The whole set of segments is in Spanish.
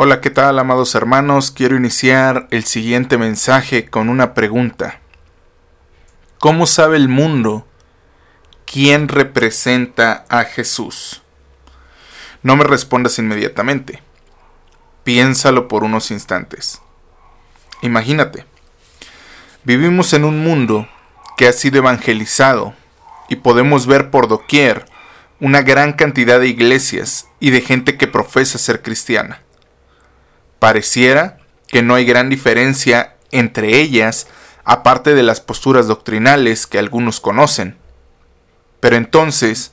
Hola, ¿qué tal amados hermanos? Quiero iniciar el siguiente mensaje con una pregunta. ¿Cómo sabe el mundo quién representa a Jesús? No me respondas inmediatamente. Piénsalo por unos instantes. Imagínate, vivimos en un mundo que ha sido evangelizado y podemos ver por doquier una gran cantidad de iglesias y de gente que profesa ser cristiana. Pareciera que no hay gran diferencia entre ellas, aparte de las posturas doctrinales que algunos conocen. Pero entonces,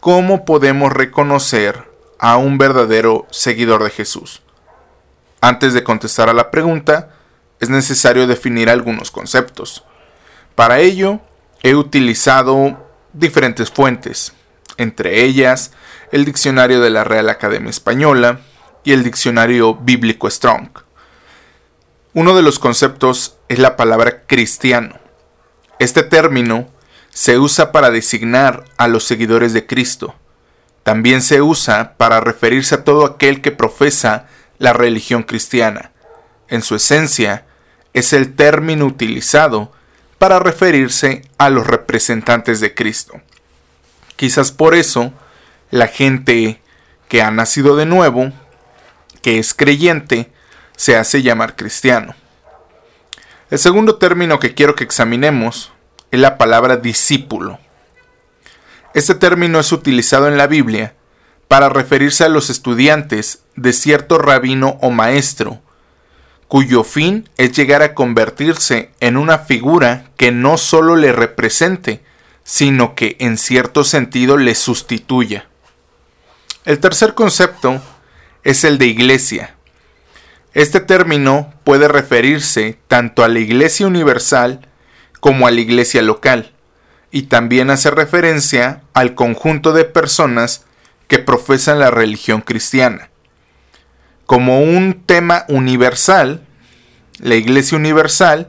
¿cómo podemos reconocer a un verdadero seguidor de Jesús? Antes de contestar a la pregunta, es necesario definir algunos conceptos. Para ello, he utilizado diferentes fuentes, entre ellas el Diccionario de la Real Academia Española, y el diccionario bíblico Strong. Uno de los conceptos es la palabra cristiano. Este término se usa para designar a los seguidores de Cristo. También se usa para referirse a todo aquel que profesa la religión cristiana. En su esencia, es el término utilizado para referirse a los representantes de Cristo. Quizás por eso, la gente que ha nacido de nuevo que es creyente se hace llamar cristiano. El segundo término que quiero que examinemos es la palabra discípulo. Este término es utilizado en la Biblia para referirse a los estudiantes de cierto rabino o maestro, cuyo fin es llegar a convertirse en una figura que no solo le represente, sino que en cierto sentido le sustituya. El tercer concepto es el de iglesia. Este término puede referirse tanto a la iglesia universal como a la iglesia local, y también hace referencia al conjunto de personas que profesan la religión cristiana. Como un tema universal, la Iglesia Universal,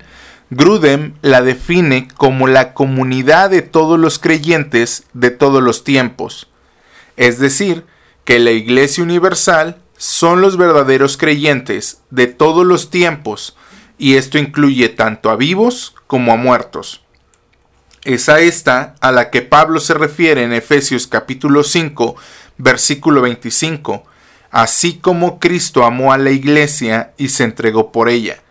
Grudem la define como la comunidad de todos los creyentes de todos los tiempos, es decir, que la Iglesia Universal son los verdaderos creyentes de todos los tiempos, y esto incluye tanto a vivos como a muertos. Es a esta a la que Pablo se refiere en Efesios capítulo 5, versículo 25, así como Cristo amó a la iglesia y se entregó por ella.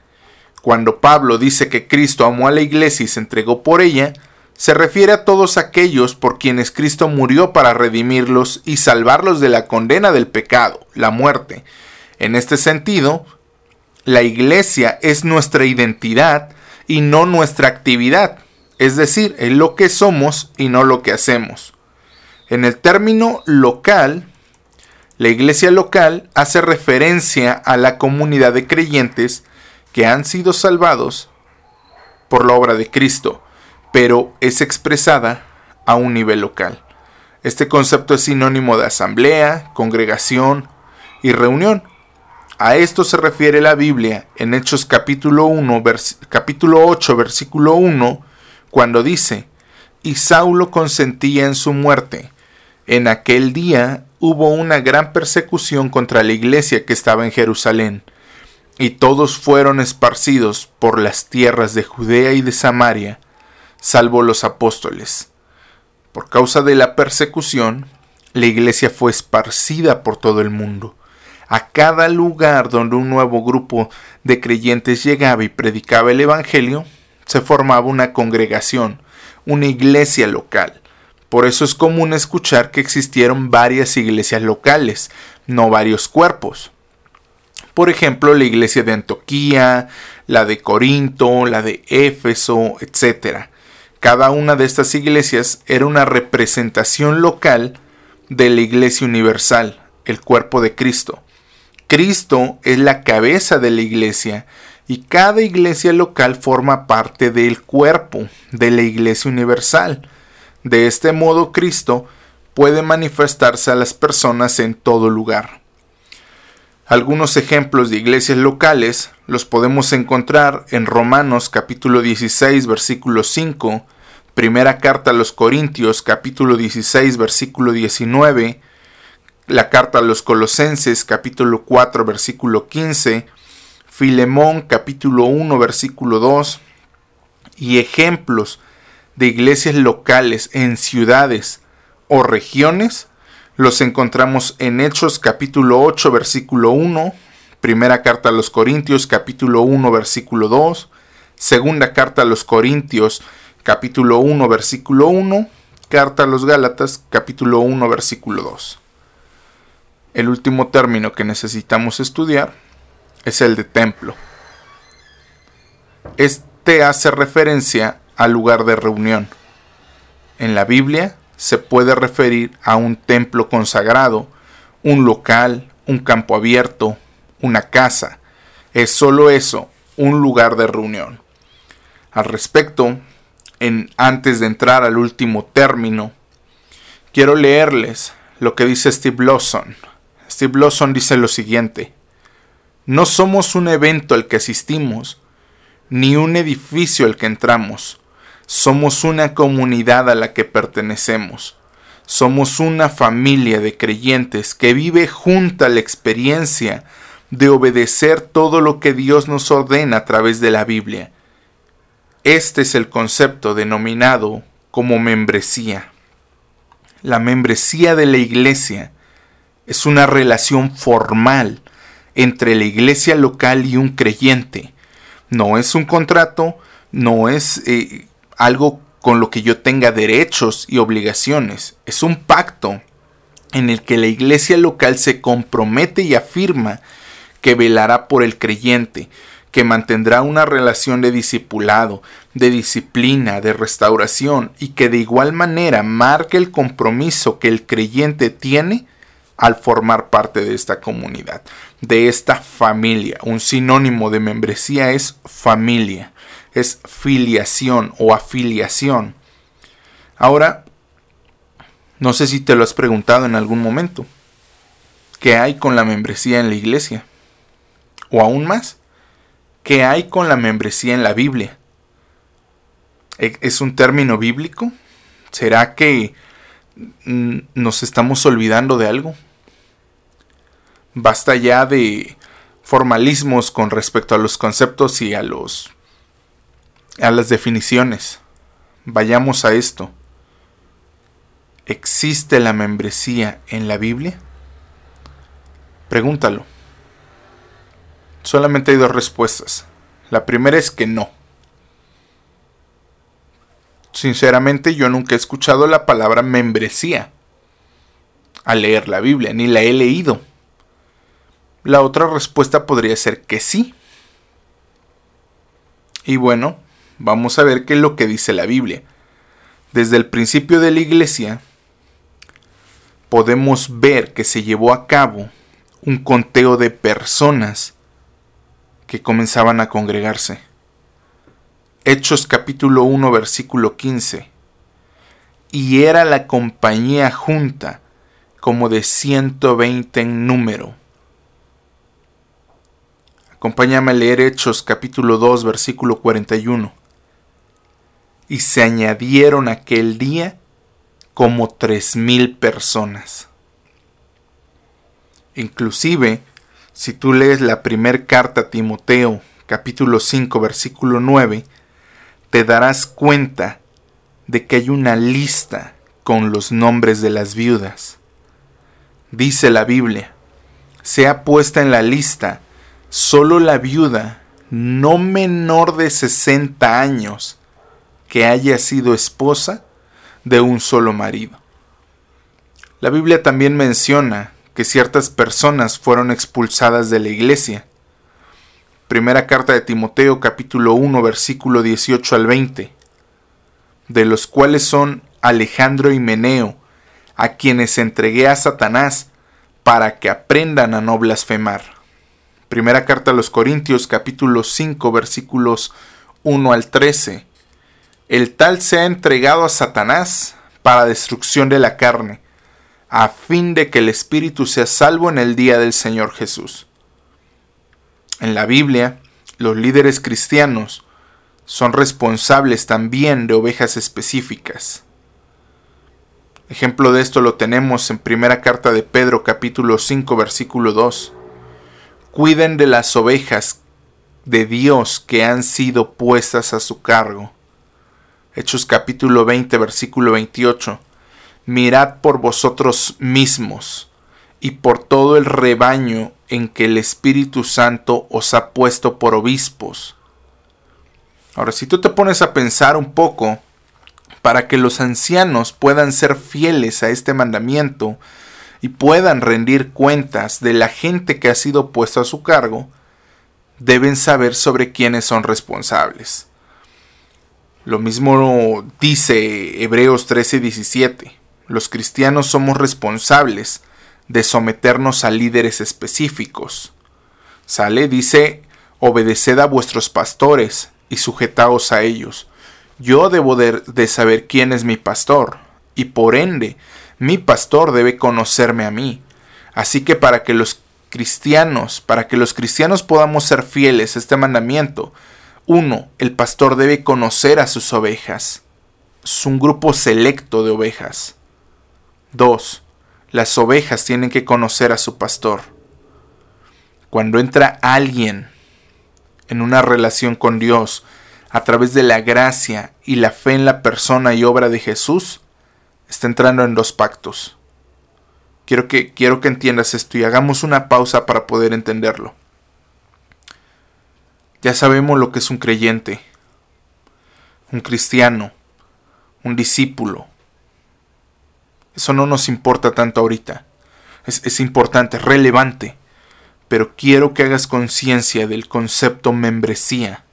Cuando Pablo dice que Cristo amó a la iglesia y se entregó por ella, se refiere a todos aquellos por quienes Cristo murió para redimirlos y salvarlos de la condena del pecado, la muerte. En este sentido, la iglesia es nuestra identidad y no nuestra actividad, es decir, es lo que somos y no lo que hacemos. En el término local, la iglesia local hace referencia a la comunidad de creyentes que han sido salvados por la obra de Cristo pero es expresada a un nivel local. Este concepto es sinónimo de asamblea, congregación y reunión. A esto se refiere la Biblia en Hechos capítulo, 1, capítulo 8, versículo 1, cuando dice, y Saulo consentía en su muerte. En aquel día hubo una gran persecución contra la iglesia que estaba en Jerusalén, y todos fueron esparcidos por las tierras de Judea y de Samaria, salvo los apóstoles. Por causa de la persecución, la iglesia fue esparcida por todo el mundo. A cada lugar donde un nuevo grupo de creyentes llegaba y predicaba el Evangelio, se formaba una congregación, una iglesia local. Por eso es común escuchar que existieron varias iglesias locales, no varios cuerpos. Por ejemplo, la iglesia de Antioquía, la de Corinto, la de Éfeso, etc. Cada una de estas iglesias era una representación local de la iglesia universal, el cuerpo de Cristo. Cristo es la cabeza de la iglesia y cada iglesia local forma parte del cuerpo de la iglesia universal. De este modo Cristo puede manifestarse a las personas en todo lugar. Algunos ejemplos de iglesias locales los podemos encontrar en Romanos capítulo 16 versículo 5, Primera carta a los Corintios capítulo 16 versículo 19, la carta a los Colosenses capítulo 4 versículo 15, Filemón capítulo 1 versículo 2 y ejemplos de iglesias locales en ciudades o regiones los encontramos en Hechos capítulo 8 versículo 1, primera carta a los Corintios capítulo 1 versículo 2, segunda carta a los Corintios capítulo 1 versículo 1, carta a los Gálatas capítulo 1 versículo 2. El último término que necesitamos estudiar es el de templo. Este hace referencia al lugar de reunión. En la Biblia se puede referir a un templo consagrado, un local, un campo abierto, una casa. Es solo eso, un lugar de reunión. Al respecto, antes de entrar al último término, quiero leerles lo que dice Steve Lawson. Steve Lawson dice lo siguiente, no somos un evento al que asistimos, ni un edificio al que entramos, somos una comunidad a la que pertenecemos. Somos una familia de creyentes que vive junta la experiencia de obedecer todo lo que Dios nos ordena a través de la Biblia. Este es el concepto denominado como membresía. La membresía de la iglesia es una relación formal entre la iglesia local y un creyente. No es un contrato, no es eh, algo con lo que yo tenga derechos y obligaciones. Es un pacto en el que la iglesia local se compromete y afirma que velará por el creyente, que mantendrá una relación de discipulado, de disciplina, de restauración y que de igual manera marque el compromiso que el creyente tiene al formar parte de esta comunidad, de esta familia. Un sinónimo de membresía es familia es filiación o afiliación. Ahora, no sé si te lo has preguntado en algún momento. ¿Qué hay con la membresía en la iglesia? O aún más, ¿qué hay con la membresía en la Biblia? ¿E-, ¿Es un término bíblico? ¿Será que nos estamos olvidando de algo? Basta ya de formalismos con respecto a los conceptos y a los a las definiciones. Vayamos a esto. ¿Existe la membresía en la Biblia? Pregúntalo. Solamente hay dos respuestas. La primera es que no. Sinceramente yo nunca he escuchado la palabra membresía al leer la Biblia, ni la he leído. La otra respuesta podría ser que sí. Y bueno, vamos a ver qué es lo que dice la Biblia. Desde el principio de la iglesia podemos ver que se llevó a cabo un conteo de personas que comenzaban a congregarse. Hechos capítulo 1 versículo 15. Y era la compañía junta como de 120 en número Acompáñame a leer Hechos capítulo 2 versículo 41 y se añadieron aquel día como tres mil personas. Inclusive, si tú lees la primera carta a Timoteo, capítulo 5, versículo 9, te darás cuenta de que hay una lista con los nombres de las viudas. Dice la Biblia, sea puesta en la lista solo la viuda no menor de 60 años que haya sido esposa de un solo marido. La Biblia también menciona que ciertas personas fueron expulsadas de la iglesia. Primera carta de Timoteo capítulo 1 versículo 18 al 20, de los cuales son Alejandro y Meneo, a quienes entregué a Satanás para que aprendan a no blasfemar. Primera carta a los Corintios capítulo 5 versículos 1 al 13 el tal se ha entregado a Satanás para destrucción de la carne, a fin de que el espíritu sea salvo en el día del Señor Jesús. En la Biblia, los líderes cristianos son responsables también de ovejas específicas. Ejemplo de esto lo tenemos en primera carta de Pedro capítulo 5 versículo 2. Cuiden de las ovejas de Dios que han sido puestas a su cargo. Hechos capítulo 20 versículo 28. Mirad por vosotros mismos y por todo el rebaño en que el Espíritu Santo os ha puesto por obispos. Ahora, si tú te pones a pensar un poco, para que los ancianos puedan ser fieles a este mandamiento y puedan rendir cuentas de la gente que ha sido puesta a su cargo, deben saber sobre quiénes son responsables. Lo mismo dice Hebreos 13:17. Los cristianos somos responsables de someternos a líderes específicos. Sale, dice, obedeced a vuestros pastores y sujetaos a ellos yo debo de, saber quién es mi pastor, y por ende, mi pastor debe conocerme a mí. Así que para que los cristianos, para que los cristianos podamos ser fieles a este mandamiento, uno, el pastor debe conocer a sus ovejas. Es un grupo selecto de ovejas. Dos, las ovejas tienen que conocer a su pastor. Cuando entra alguien en una relación con Dios, a través de la gracia y la fe en la persona y obra de Jesús, está entrando en dos pactos. Quiero que, quiero que entiendas esto y hagamos una pausa para poder entenderlo. Ya sabemos lo que es un creyente, un cristiano, un discípulo. Eso no nos importa tanto ahorita. Es, es importante, relevante. Pero quiero que hagas conciencia del concepto membresía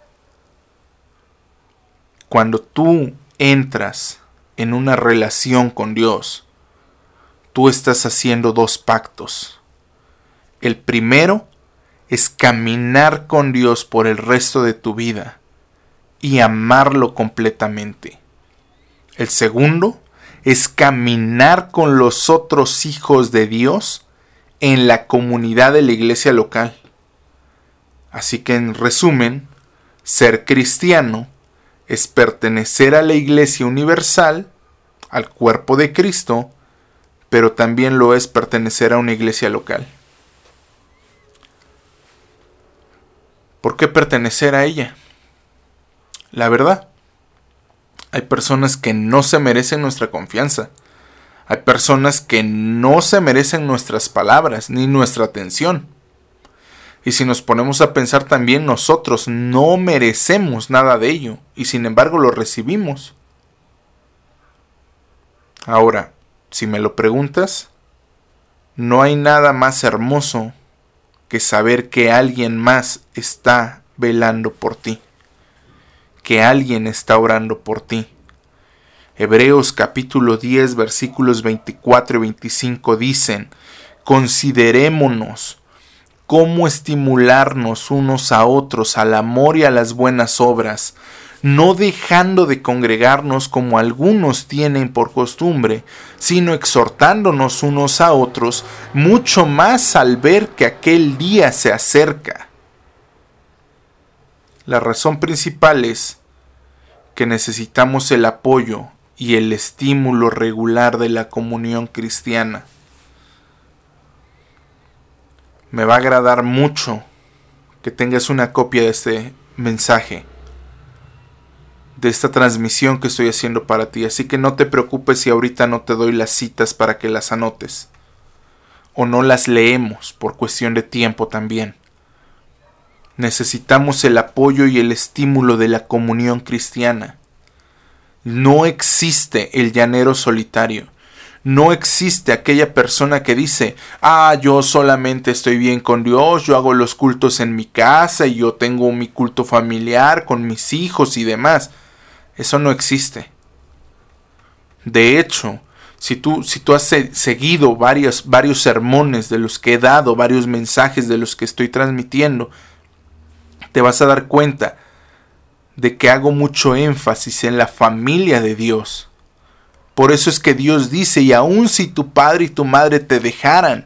cuando tú entras en una relación con Dios, tú estás haciendo dos pactos. El primero es caminar con Dios por el resto de tu vida y amarlo completamente. El segundo es caminar con los otros hijos de Dios en la comunidad de la iglesia local. Así que en resumen, ser cristiano es pertenecer a la Iglesia Universal, al cuerpo de Cristo, pero también lo es pertenecer a una iglesia local. ¿Por qué pertenecer a ella? La verdad, hay personas que no se merecen nuestra confianza. Hay personas que no se merecen nuestras palabras ni nuestra atención. Y si nos ponemos a pensar también nosotros no merecemos nada de ello y sin embargo lo recibimos. Ahora, si me lo preguntas, no hay nada más hermoso que saber que alguien más está velando por ti, que alguien está orando por ti. Hebreos capítulo 10 versículos 24 y 25 dicen, considerémonos cómo estimularnos unos a otros al amor y a las buenas obras, no dejando de congregarnos como algunos tienen por costumbre, sino exhortándonos unos a otros, mucho más al ver que aquel día se acerca. La razón principal es que necesitamos el apoyo y el estímulo regular de la comunión cristiana me va a agradar mucho que tengas una copia de este mensaje, de esta transmisión que estoy haciendo para ti. Así que no te preocupes si ahorita no te doy las citas para que las anotes. O no las leemos por cuestión de tiempo también. Necesitamos el apoyo y el estímulo de la comunión cristiana. No existe el llanero solitario. No existe aquella persona que dice, ah, yo solamente estoy bien con Dios, yo hago los cultos en mi casa y yo tengo mi culto familiar con mis hijos y demás. Eso no existe. De hecho, si tú, si tú has seguido varios, varios sermones de los que he dado, varios mensajes de los que estoy transmitiendo, te vas a dar cuenta de que hago mucho énfasis en la familia de Dios por eso es que Dios dice, y aun si tu padre y tu madre te dejaran,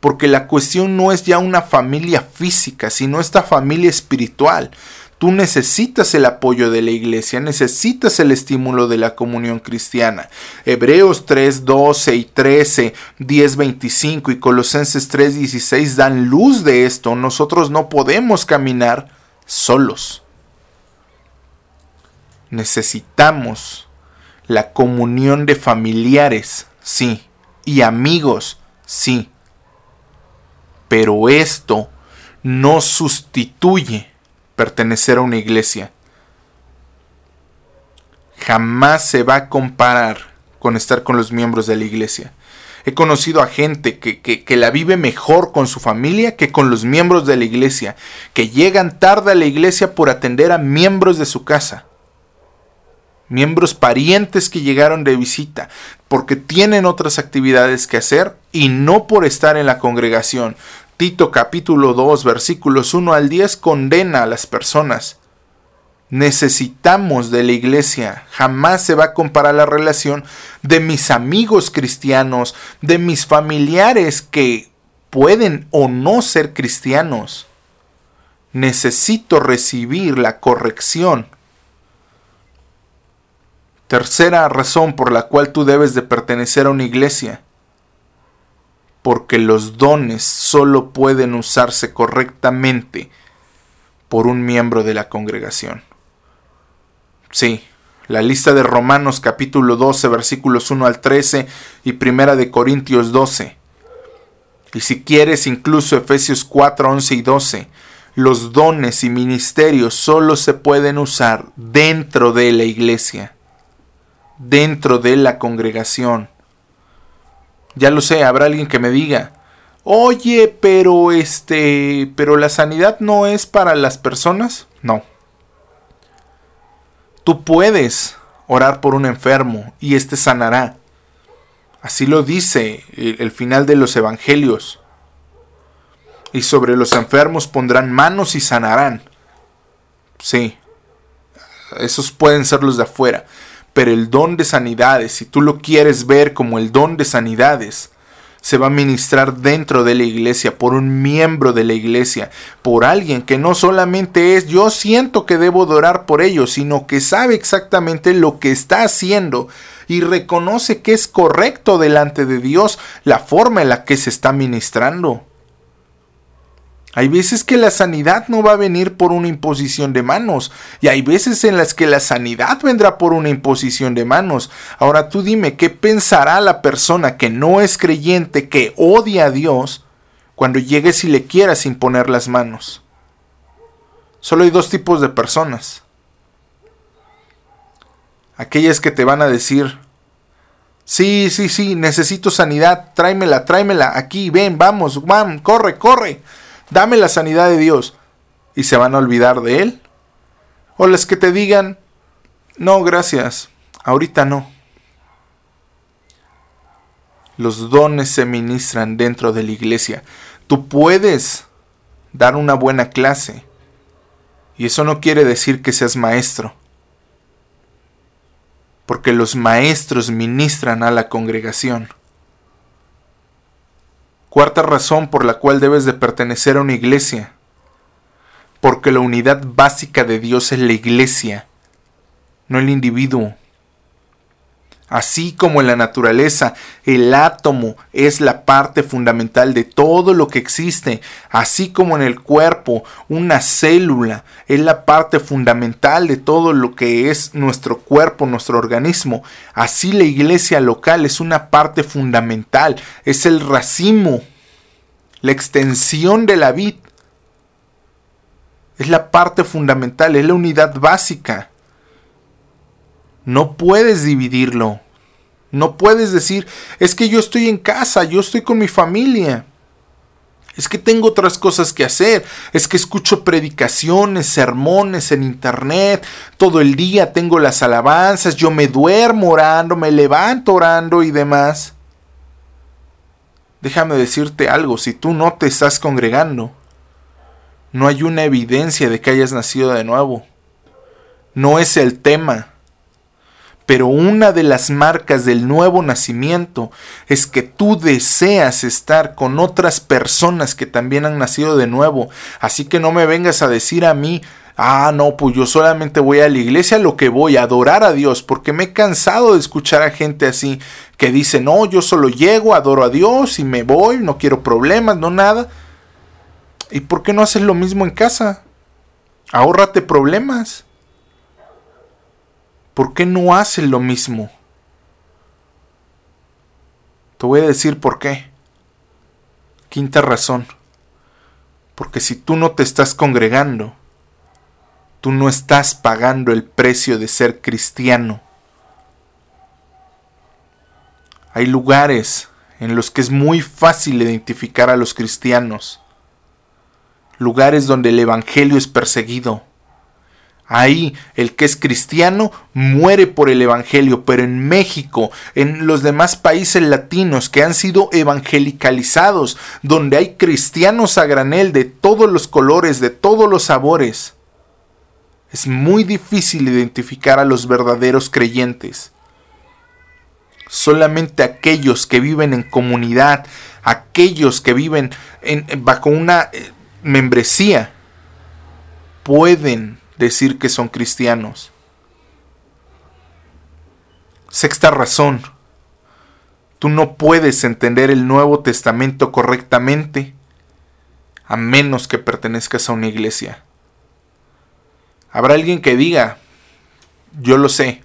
porque la cuestión no es ya una familia física, sino esta familia espiritual. Tú necesitas el apoyo de la iglesia, necesitas el estímulo de la comunión cristiana. Hebreos 3, 12 y 13, 10, 25 y Colosenses 3, 16 dan luz de esto. Nosotros no podemos caminar solos. Necesitamos la comunión de familiares, sí, y amigos, sí. Pero esto no sustituye pertenecer a una iglesia. Jamás se va a comparar con estar con los miembros de la iglesia. He conocido a gente que, que, la vive mejor con su familia que con los miembros de la iglesia, que llegan tarde a la iglesia por atender a miembros de su casa, miembros parientes que llegaron de visita, porque tienen otras actividades que hacer y no por estar en la congregación, Tito capítulo 2 versículos 1 al 10 condena a las personas. Necesitamos de la iglesia. Jamás se va a comparar la relación de mis amigos cristianos, de mis familiares que pueden o no ser cristianos. Necesito recibir la corrección. Tercera razón por la cual tú debes de pertenecer a una iglesia porque los dones solo pueden usarse correctamente por un miembro de la congregación. Sí, la lista de Romanos capítulo 12 versículos 1 al 13 y primera de Corintios 12. Y si quieres incluso Efesios 4, 11 y 12. Los dones y ministerios solo se pueden usar dentro de la iglesia, dentro de la congregación. Ya lo sé, habrá alguien que me diga, oye, pero este, pero la sanidad no es para las personas. No. Tú puedes orar por un enfermo y éste sanará. Así lo dice el final de los evangelios. Y sobre los enfermos pondrán manos y sanarán. Sí. Esos pueden ser los de afuera pero el don de sanidades, si tú lo quieres ver como el don de sanidades, se va a ministrar dentro de la iglesia, por un miembro de la iglesia, por alguien que no solamente es yo siento que debo orar por ellos, sino que sabe exactamente lo que está haciendo y reconoce que es correcto delante de Dios la forma en la que se está ministrando. Hay veces que la sanidad no va a venir por una imposición de manos y hay veces en las que la sanidad vendrá por una imposición de manos. Ahora tú dime, ¿qué pensará la persona que no es creyente, que odia a Dios, cuando llegues y le quieras imponer las manos? Solo hay dos tipos de personas. Aquellas que te van a decir, sí, sí, sí, necesito sanidad, tráemela, tráemela, aquí, ven, vamos, corre, corre dame la sanidad de Dios, y se van a olvidar de Él. O las que te digan, no, gracias, ahorita no. Los dones se ministran dentro de la iglesia. Tú puedes dar una buena clase. Y eso no quiere decir que seas maestro. Porque los maestros ministran a la congregación. Cuarta razón por la cual debes de pertenecer a una iglesia. Porque la unidad básica de Dios es la iglesia, no el individuo. Así como en la naturaleza el átomo es la parte fundamental de todo lo que existe, así como en el cuerpo una célula es la parte fundamental de todo lo que es nuestro cuerpo, nuestro organismo, así la iglesia local es una parte fundamental, es el racimo, la extensión de la vid. Es la parte fundamental, es la unidad básica. No puedes dividirlo. No puedes decir, es que yo estoy en casa, yo estoy con mi familia. Es que tengo otras cosas que hacer. Es que escucho predicaciones, sermones en internet. Todo el día tengo las alabanzas. Yo me duermo orando, me levanto orando y demás. Déjame decirte algo, si tú no te estás congregando, no hay una evidencia de que hayas nacido de nuevo. No es el tema. Pero una de las marcas del nuevo nacimiento es que tú deseas estar con otras personas que también han nacido de nuevo. Así que no me vengas a decir a mí, Ah, no, pues yo solamente voy a la iglesia lo que voy a adorar a Dios, porque me he cansado de escuchar a gente así que dice, no, yo solo llego, adoro a Dios y me voy, no quiero problemas, no nada. ¿Y por qué no haces lo mismo en casa? Ahórrate problemas. ¿Por qué no haces lo mismo? Te voy a decir por qué. Quinta razón. Porque si tú no te estás congregando, tú no estás pagando el precio de ser cristiano. Hay lugares en los que es muy fácil identificar a los cristianos. Lugares donde el Evangelio es perseguido Ahí el que es cristiano muere por el Evangelio, pero en México, en los demás países latinos que han sido evangelicalizados, donde hay cristianos a granel de todos los colores, de todos los sabores, es muy difícil identificar a los verdaderos creyentes. Solamente aquellos que viven en comunidad, aquellos que viven bajo una eh, membresía, pueden decir que son cristianos. Sexta razón. Tú no puedes entender el Nuevo Testamento correctamente a menos que pertenezcas a una iglesia. Habrá alguien que diga, yo lo sé.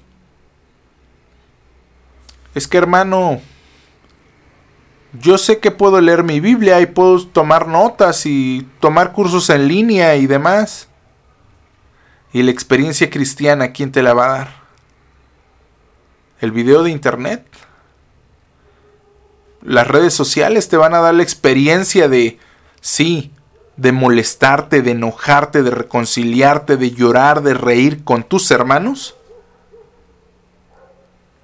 Es que hermano, yo sé que puedo leer mi Biblia y puedo tomar notas y tomar cursos en línea y demás. ¿Y la experiencia cristiana quién te la va a dar? ¿El video de internet? Las redes sociales te van a dar la experiencia de, sí, de molestarte, de enojarte, de reconciliarte, de llorar, de reír con tus hermanos?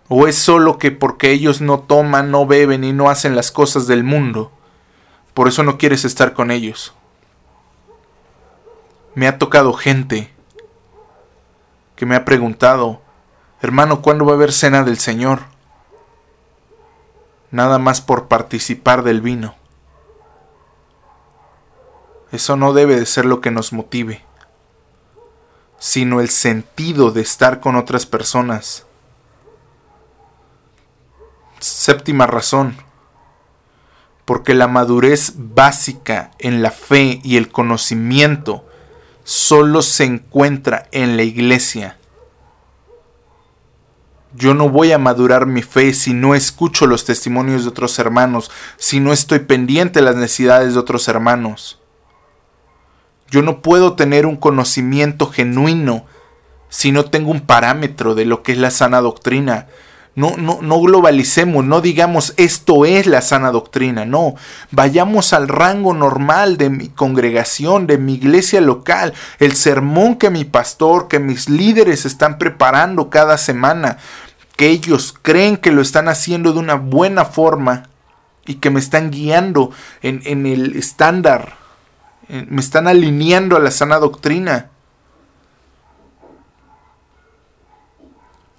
¿O es solo que porque ellos no toman, no beben y no hacen las cosas del mundo, por eso no quieres estar con ellos? Me ha tocado gente que me ha preguntado, hermano, ¿cuándo va a haber cena del Señor? Nada más por participar del vino. Eso no debe de ser lo que nos motive, sino el sentido de estar con otras personas. Séptima razón, porque la madurez básica en la fe y el conocimiento solo se encuentra en la iglesia. Yo no voy a madurar mi fe si no escucho los testimonios de otros hermanos, si no estoy pendiente de las necesidades de otros hermanos. Yo no puedo tener un conocimiento genuino si no tengo un parámetro de lo que es la sana doctrina, no, no, no globalicemos, no digamos esto es la sana doctrina, no. Vayamos al rango normal de mi congregación, de mi iglesia local, el sermón que mi pastor, que mis líderes están preparando cada semana, que ellos creen que lo están haciendo de una buena forma y que me están guiando en, en el estándar, me están alineando a la sana doctrina.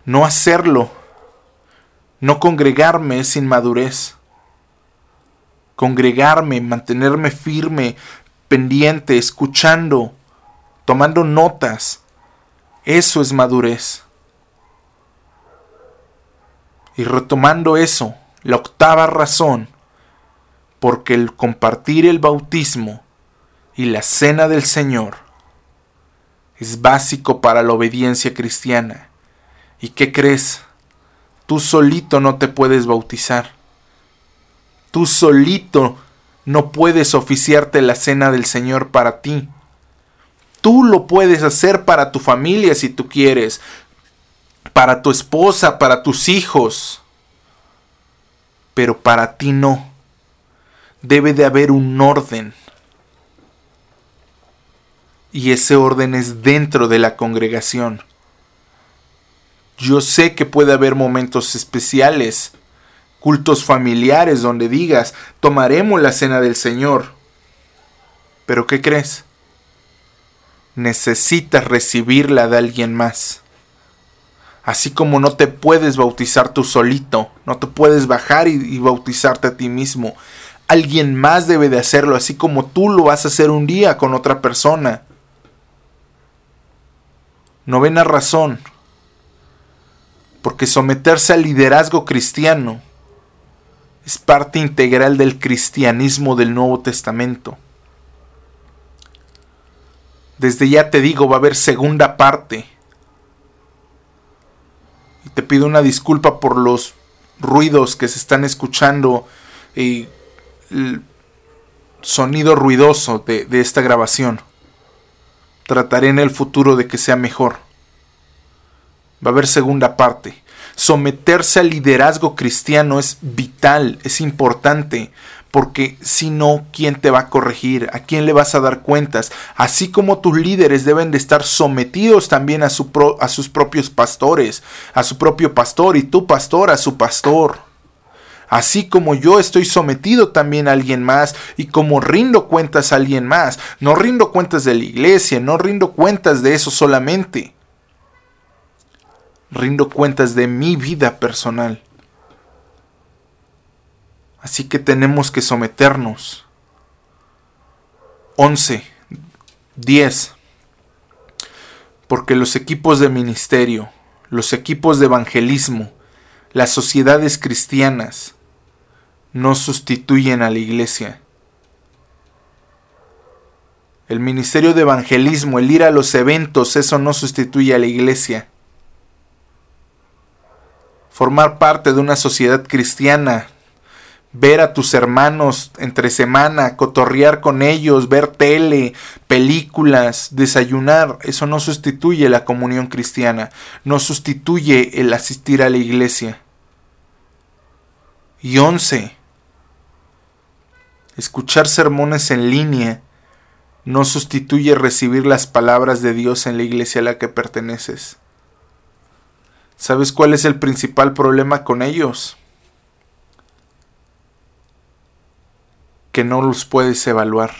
No hacerlo no congregarme sin madurez. Congregarme, mantenerme firme, pendiente, escuchando, tomando notas. Eso es madurez. Y retomando eso, la octava razón, porque el compartir el bautismo y la cena del Señor es básico para la obediencia cristiana. ¿Y qué crees? Tú solito no te puedes bautizar. Tú solito no puedes oficiarte la cena del Señor para ti. Tú lo puedes hacer para tu familia si tú quieres, para tu esposa, para tus hijos, pero para ti no. Debe de haber un orden. Y ese orden es dentro de la congregación. Yo sé que puede haber momentos especiales, cultos familiares donde digas, tomaremos la cena del Señor. Pero ¿qué crees? Necesitas recibirla de alguien más. Así como no te puedes bautizar tú solito, no te puedes bajar y, y, bautizarte a ti mismo. Alguien más debe de hacerlo, así como tú lo vas a hacer un día con otra persona. Novena razón, porque someterse al liderazgo cristiano es parte integral del cristianismo del Nuevo Testamento. Desde ya te digo, va a haber segunda parte. Y te pido una disculpa por los ruidos que se están escuchando y el sonido ruidoso de, de esta grabación. Trataré en el futuro de que sea mejor. Va a haber segunda parte. Someterse al liderazgo cristiano es vital, es importante, porque si no, ¿quién te va a corregir? ¿A quién le vas a dar cuentas? Así como tus líderes deben de estar sometidos también a, a sus propios pastores, a su propio pastor y tu pastor a su pastor. Así como yo estoy sometido también a alguien más y como rindo cuentas a alguien más. No rindo cuentas de la iglesia, no rindo cuentas de eso solamente. Rindo cuentas de mi vida personal. Así que tenemos que someternos. 11. 10. Porque los equipos de ministerio, los equipos de evangelismo, las sociedades cristianas, no sustituyen a la iglesia. El ministerio de evangelismo, el ir a los eventos, eso no sustituye a la iglesia. Formar parte de una sociedad cristiana, ver a tus hermanos entre semana, cotorrear con ellos, ver tele, películas, desayunar, eso no sustituye la comunión cristiana, no sustituye el asistir a la iglesia. Y once, Escuchar sermones en línea no sustituye recibir las palabras de Dios en la iglesia a la que perteneces. ¿Sabes cuál es el principal problema con ellos? Que no los puedes evaluar.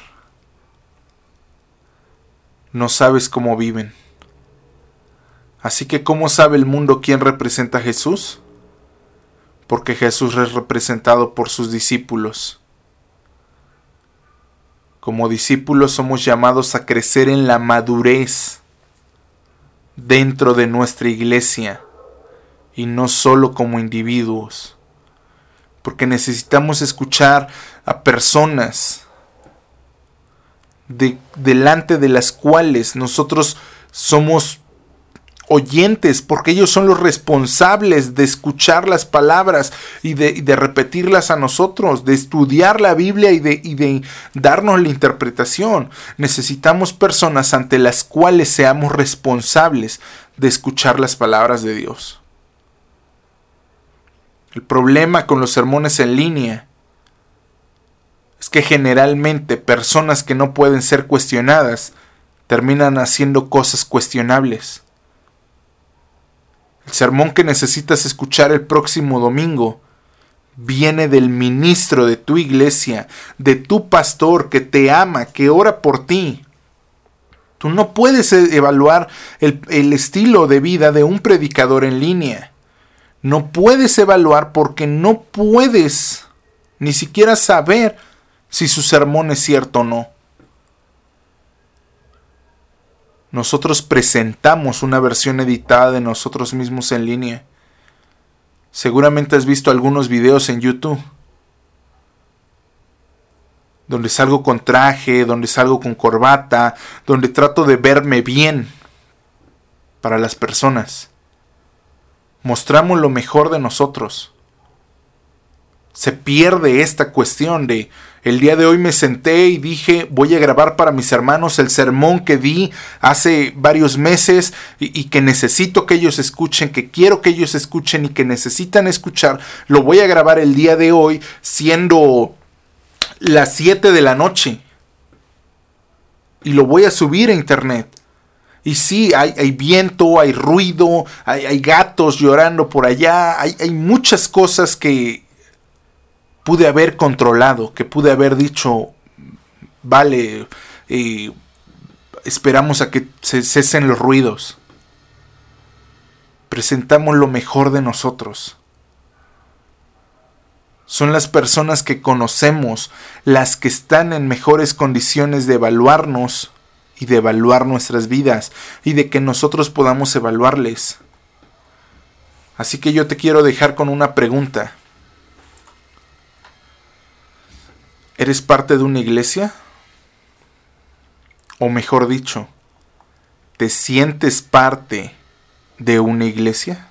No sabes cómo viven. Así que ¿cómo sabe el mundo quién representa a Jesús? Porque Jesús es representado por sus discípulos. Como discípulos somos llamados a crecer en la madurez dentro de nuestra iglesia y no solo como individuos. Porque necesitamos escuchar a personas de, delante de las cuales nosotros somos oyentes, porque ellos son los responsables de escuchar las palabras y de, repetirlas a nosotros, de estudiar la Biblia y de, y de darnos la interpretación. Necesitamos personas ante las cuales seamos responsables de escuchar las palabras de Dios. El problema con los sermones en línea es que generalmente personas que no pueden ser cuestionadas terminan haciendo cosas cuestionables. El sermón que necesitas escuchar el próximo domingo viene del ministro de tu iglesia, de tu pastor que te ama, que ora por ti. Tú no puedes e-, evaluar el, el, estilo de vida de un predicador en línea. No puedes evaluar porque no puedes ni siquiera saber si su sermón es cierto o no. nosotros presentamos una versión editada de nosotros mismos en línea. Seguramente has visto algunos videos en YouTube donde salgo con traje, donde salgo con corbata, donde trato de verme bien para las personas. Mostramos lo mejor de nosotros. Se pierde esta cuestión de el día de hoy me senté y dije, voy a grabar para mis hermanos el sermón que di hace varios meses y, que necesito que ellos escuchen, que quiero que ellos escuchen y que necesitan escuchar. Lo voy a grabar el día de hoy siendo las 7 de la noche. Y lo voy a subir a internet. Y sí, hay, viento, hay ruido, hay, llorando por allá, hay, hay muchas cosas que, pude haber controlado, que pude haber dicho, vale, eh, esperamos a que se cesen los ruidos. Presentamos lo mejor de nosotros. Son las personas que conocemos las que están en mejores condiciones de evaluarnos y de evaluar nuestras vidas y de que nosotros podamos evaluarles. Así que yo te quiero dejar con una pregunta. ¿Eres parte de una iglesia? O mejor dicho, ¿te sientes parte de una iglesia?